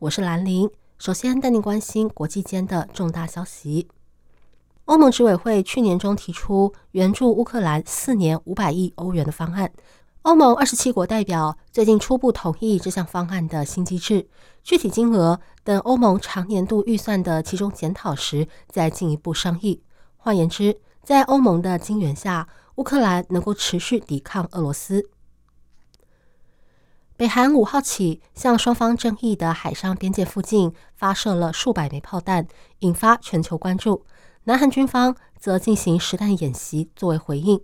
我是兰玲。首先带您关心国际间的重大消息。欧盟执委会去年中提出援助乌克兰四年五百亿欧元的方案。欧盟二十七国代表最近初步同意这项方案的新机制，具体金额等欧盟长年度预算的其中检讨时再进一步商议。换言之，在欧盟的金援下，乌克兰能够持续抵抗俄罗斯。北韩五号起向双方争议的海上边界附近发射了数百枚炮弹，引发全球关注。南韩军方则进行实弹演习作为回应。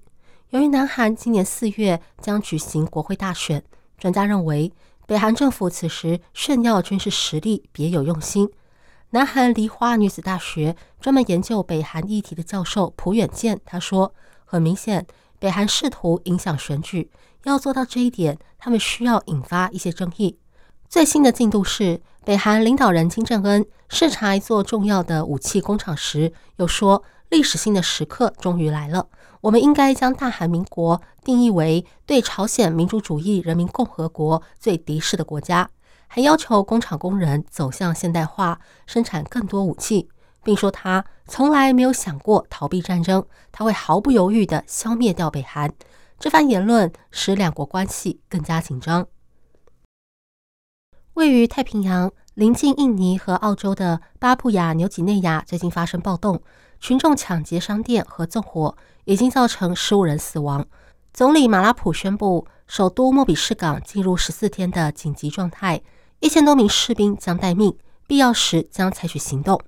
由于南韩今年四月将举行国会大选，专家认为北韩政府此时炫耀军事实力别有用心。南韩梨花女子大学专门研究北韩议题的教授朴远健他说：“很明显，北韩试图影响选举，要做到这一点，他们需要引发一些争议。”最新的进度是，北韩领导人金正恩视察一座重要的武器工厂时，又说：“历史性的时刻终于来了。”我们应该将大韩民国定义为对朝鲜民主主义人民共和国最敌视的国家，还要求工厂工人走向现代化，生产更多武器，并说他从来没有想过逃避战争，他会毫不犹豫地消灭掉北韩。这番言论使两国关系更加紧张。位于太平洋、临近印尼和澳洲的巴布亚纽几内亚最近发生暴动，群众抢劫商店和纵火。已经造成十五人死亡。总理马拉普宣布，首都莫比士港进入十四天的紧急状态，一千多名士兵将待命，必要时将采取行动。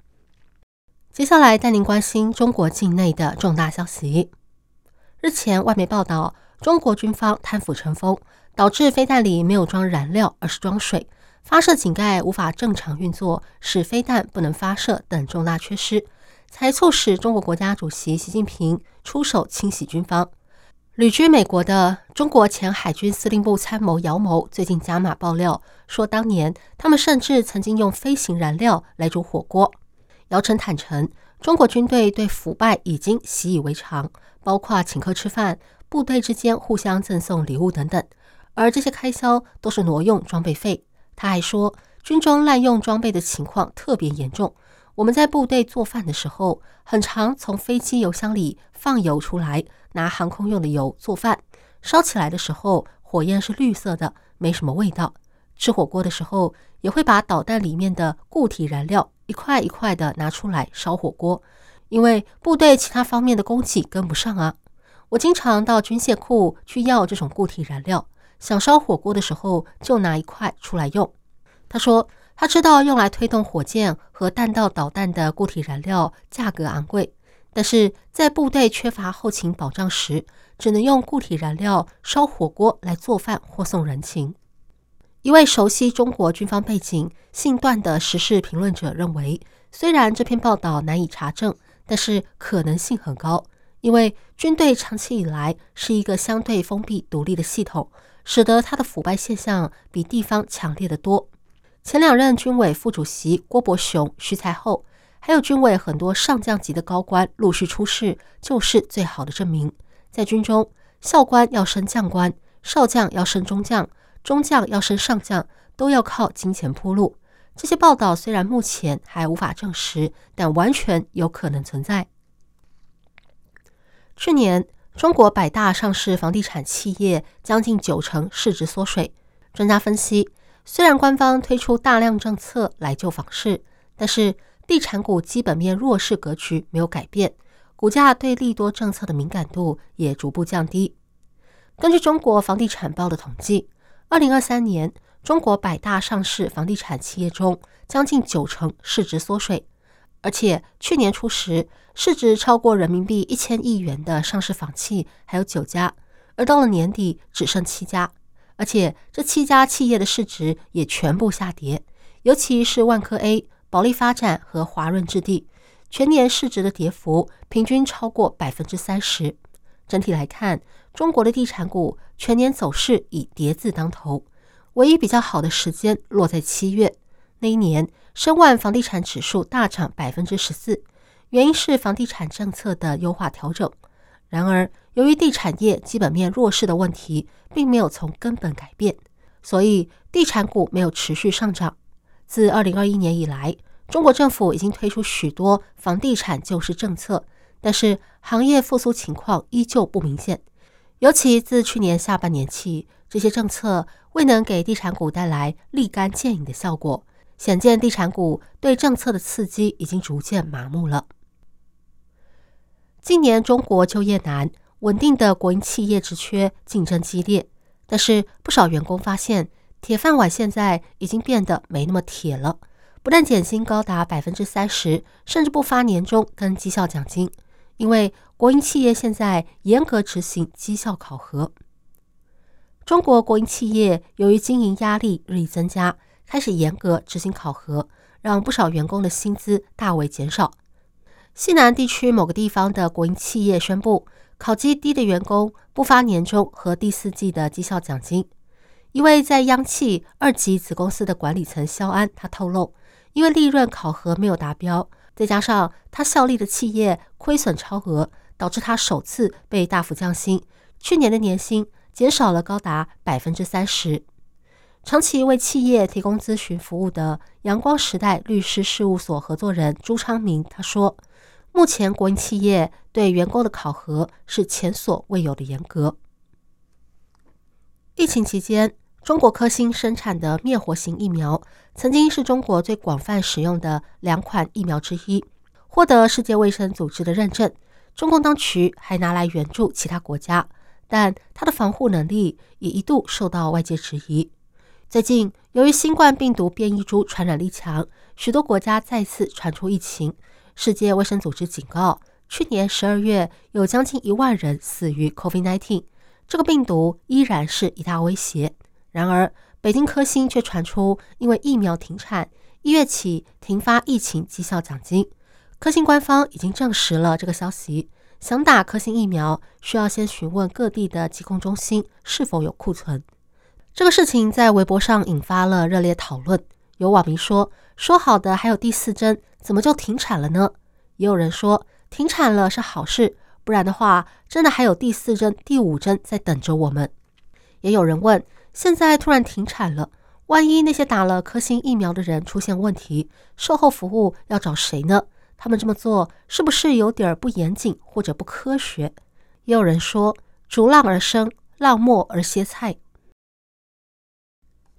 接下来带您关心中国境内的重大消息。日前，外媒报道，中国军方贪腐成风，导致飞弹里没有装燃料，而是装水，发射井盖无法正常运作，使飞弹不能发射等重大缺失。才促使中国国家主席习近平出手清洗军方。旅居美国的中国前海军司令部参谋姚某最近加码爆料说，当年他们甚至曾经用飞行燃料来煮火锅。姚晨坦诚，中国军队对腐败已经习以为常，包括请客吃饭、部队之间互相赠送礼物等等，而这些开销都是挪用装备费。他还说，军中滥用装备的情况特别严重。我们在部队做饭的时候，很常从飞机油箱里放油出来，拿航空用的油做饭。烧起来的时候，火焰是绿色的，没什么味道。吃火锅的时候，也会把导弹里面的固体燃料一块一块的拿出来烧火锅，因为部队其他方面的供给跟不上啊。我经常到军械库去要这种固体燃料，想烧火锅的时候就拿一块出来用。他说。他知道用来推动火箭和弹道导弹的固体燃料价格昂贵，但是在部队缺乏后勤保障时，只能用固体燃料烧火锅来做饭或送人情。一位熟悉中国军方背景、姓段的时事评论者认为，虽然这篇报道难以查证，但是可能性很高，因为军队长期以来是一个相对封闭独立的系统，使得它的腐败现象比地方强烈的多。前两任军委副主席郭伯雄、徐才厚，还有军委很多上将级的高官陆续出事，就是最好的证明。在军中，校官要升将官，少将要升中将，中将要升上将，都要靠金钱铺路。这些报道虽然目前还无法证实，但完全有可能存在。去年，中国百大上市房地产企业将近九成市值缩水，专家分析。虽然官方推出大量政策来救房市，但是地产股基本面弱势格局没有改变，股价对利多政策的敏感度也逐步降低。根据中国房地产报的统计，二零二三年中国百大上市房地产企业中，将近九成市值缩水，而且去年初时市值超过人民币一千亿元的上市房企还有九家，而到了年底只剩七家。而且这七家企业的市值也全部下跌，尤其是万科 A、保利发展和华润置地，全年市值的跌幅平均超过百分之三十。整体来看，中国的地产股全年走势以跌字当头，唯一比较好的时间落在七月，那一年申万房地产指数大涨百分之十四，原因是房地产政策的优化调整。然而，由于地产业基本面弱势的问题，并没有从根本改变，所以地产股没有持续上涨。自二零二一年以来，中国政府已经推出许多房地产救市政策，但是行业复苏情况依旧不明显。尤其自去年下半年起，这些政策未能给地产股带来立竿见影的效果，显见地产股对政策的刺激已经逐渐麻木了。今年中国就业难，稳定的国营企业职缺竞争激烈，但是不少员工发现，铁饭碗现在已经变得没那么铁了。不但减薪高达百分之三十，甚至不发年终跟绩效奖金，因为国营企业现在严格执行绩效考核。中国国营企业由于经营压力日益增加，开始严格执行考核，让不少员工的薪资大为减少。西南地区某个地方的国营企业宣布，考绩低的员工不发年终和第四季的绩效奖金。一位在央企二级子公司的管理层肖安，他透露，因为利润考核没有达标，再加上他效力的企业亏损超额，导致他首次被大幅降薪，去年的年薪减少了高达百分之三十。长期为企业提供咨询服务的阳光时代律师事务所合作人朱昌明他说。目前，国营企业对员工的考核是前所未有的严格。疫情期间，中国科兴生产的灭活型疫苗曾经是中国最广泛使用的两款疫苗之一，获得世界卫生组织的认证。中共当局还拿来援助其他国家，但它的防护能力也一度受到外界质疑。最近，由于新冠病毒变异株传染力强，许多国家再次传出疫情。世界卫生组织警告，去年十二月有将近一万人死于 COVID-19，这个病毒依然是一大威胁。然而，北京科兴却传出因为疫苗停产，一月起停发疫情绩效奖金。科兴官方已经证实了这个消息。想打科兴疫苗，需要先询问各地的疾控中心是否有库存。这个事情在微博上引发了热烈讨论。有网民说：“说好的还有第四针。”怎么就停产了呢？也有人说停产了是好事，不然的话，真的还有第四针、第五针在等着我们。也有人问：现在突然停产了，万一那些打了科兴疫苗的人出现问题，售后服务要找谁呢？他们这么做是不是有点不严谨或者不科学？也有人说：逐浪而生，浪末而歇菜。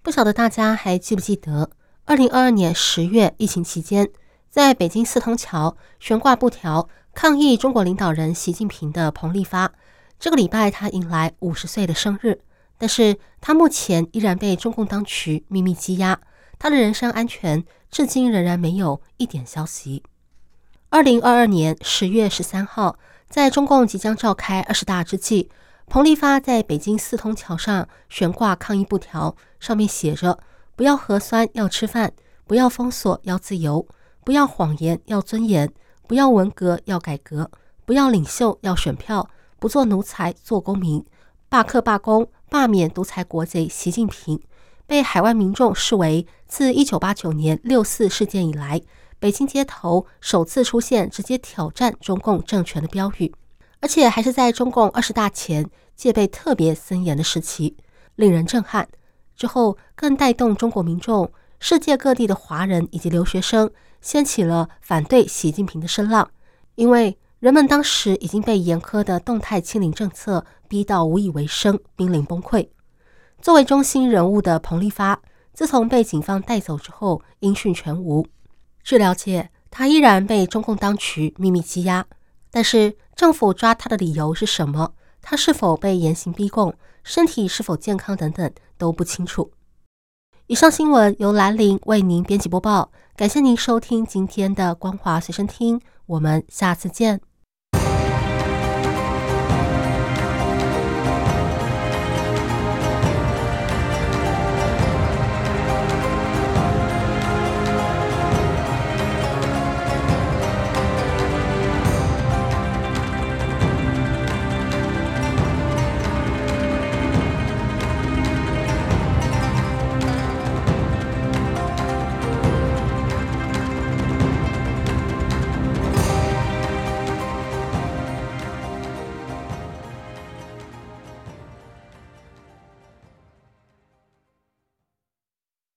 不晓得大家还记不记得，二零二二年十月疫情期间。在北京四通桥悬挂布条抗议中国领导人习近平的彭丽发，这个礼拜他迎来五十岁的生日，但是他目前依然被中共当局秘密羁押，他的人身安全至今仍然没有一点消息。二零二二年十月十三号，在中共即将召开二十大之际，彭丽发在北京四通桥上悬挂抗议布条，上面写着：“不要核酸，要吃饭；不要封锁，要自由。”不要谎言，要尊严；不要文革，要改革；不要领袖，要选票；不做奴才，做公民。罢课、罢工、罢免独裁国贼习近平，被海外民众视为自一九八九年六四事件以来，北京街头首次出现直接挑战中共政权的标语，而且还是在中共二十大前戒备特别森严的时期，令人震撼。之后更带动中国民众、世界各地的华人以及留学生。掀起了反对习近平的声浪，因为人们当时已经被严苛的动态清零政策逼到无以为生，濒临崩溃。作为中心人物的彭丽发，自从被警方带走之后，音讯全无。据了解，他依然被中共当局秘密羁押，但是政府抓他的理由是什么？他是否被严刑逼供？身体是否健康？等等都不清楚。以上新闻由兰陵为您编辑播报。感谢您收听今天的光华随身听，我们下次见。